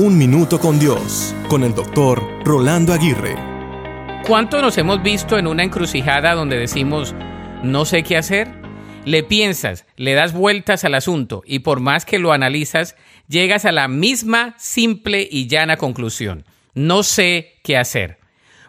Un Minuto con Dios, con el doctor Rolando Aguirre. ¿Cuánto nos hemos visto en una encrucijada donde decimos, no sé qué hacer? Le piensas, le das vueltas al asunto y por más que lo analizas, llegas a la misma simple y llana conclusión. No sé qué hacer.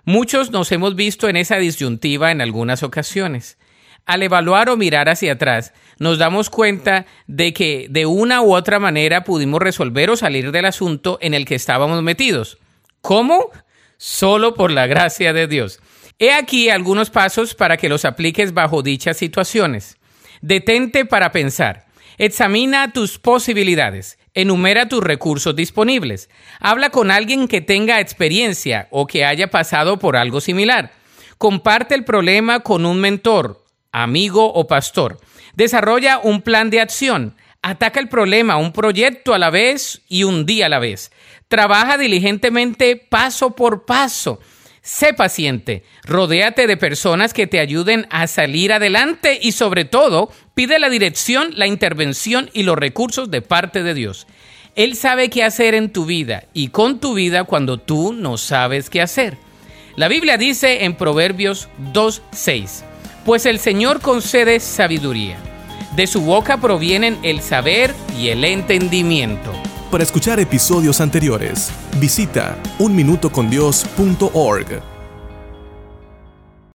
Muchos nos hemos visto en esa disyuntiva en algunas ocasiones. Al evaluar o mirar hacia atrás, nos damos cuenta de que de una u otra manera pudimos resolver o salir del asunto en el que estábamos metidos. ¿Cómo? Solo por la gracia de Dios. He aquí algunos pasos para que los apliques bajo dichas situaciones. Detente para pensar. Examina tus posibilidades. Enumera tus recursos disponibles. Habla con alguien que tenga experiencia o que haya pasado por algo similar. Comparte el problema con un mentor, amigo o pastor. Desarrolla un plan de acción. Ataca el problema, un proyecto a la vez y un día a la vez. Trabaja diligentemente paso por paso. Sé paciente, rodéate de personas que te ayuden a salir adelante y sobre todo pide la dirección, la intervención y los recursos de parte de Dios. Él sabe qué hacer en tu vida y con tu vida cuando tú no sabes qué hacer. La Biblia dice en Proverbios 2.6, pues el Señor concede sabiduría. De su boca provienen el saber y el entendimiento. Para escuchar episodios anteriores, visita unminutocondios.org.